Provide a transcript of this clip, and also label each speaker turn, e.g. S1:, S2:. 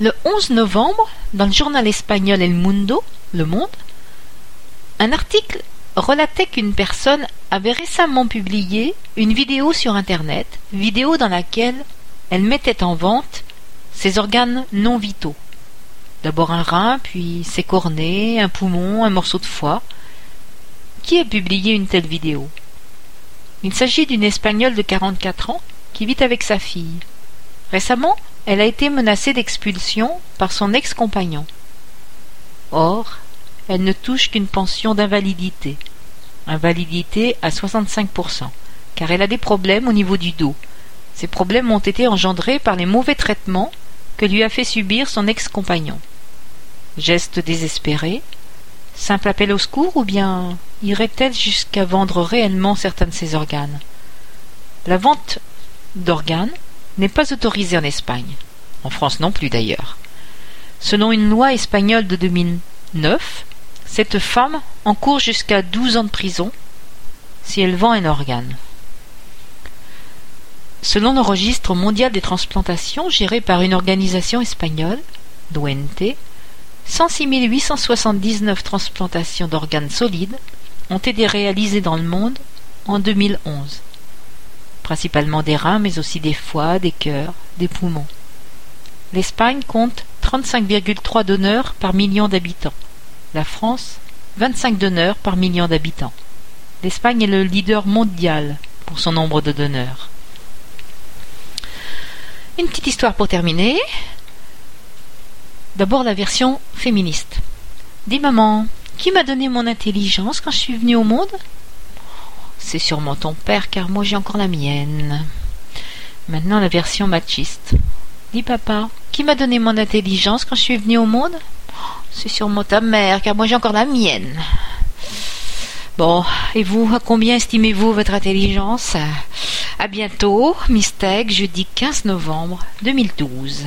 S1: Le 11 novembre, dans le journal espagnol El Mundo, Le Monde, un article relatait qu'une personne avait récemment publié une vidéo sur Internet, vidéo dans laquelle elle mettait en vente ses organes non vitaux. D'abord un rein, puis ses cornets, un poumon, un morceau de foie. Qui a publié une telle vidéo? Il s'agit d'une Espagnole de 44 ans qui vit avec sa fille. Récemment, elle a été menacée d'expulsion par son ex-compagnon. Or, elle ne touche qu'une pension d'invalidité. Invalidité à 65%, car elle a des problèmes au niveau du dos. Ces problèmes ont été engendrés par les mauvais traitements que lui a fait subir son ex-compagnon. Geste désespéré, simple appel au secours ou bien irait-elle jusqu'à vendre réellement certains de ses organes? La vente d'organes n'est pas autorisée en Espagne, en France non plus d'ailleurs. Selon une loi espagnole de 2009, cette femme encourt jusqu'à douze ans de prison si elle vend un organe. Selon le registre mondial des transplantations géré par une organisation espagnole, Duente, 106 879 transplantations d'organes solides ont été réalisées dans le monde en 2011, principalement des reins mais aussi des foies, des cœurs, des poumons. L'Espagne compte 35,3 donneurs par million d'habitants. La France, 25 donneurs par million d'habitants. L'Espagne est le leader mondial pour son nombre de donneurs. Une petite histoire pour terminer. D'abord la version féministe. Dis maman, qui m'a donné mon intelligence quand je suis venue au monde? C'est sûrement ton père, car moi j'ai encore la mienne. Maintenant la version machiste. Dis papa, qui m'a donné mon intelligence quand je suis venue au monde? C'est sûrement ta mère, car moi j'ai encore la mienne. Bon, et vous, à combien estimez-vous votre intelligence? À bientôt, Mistake, jeudi 15 novembre 2012.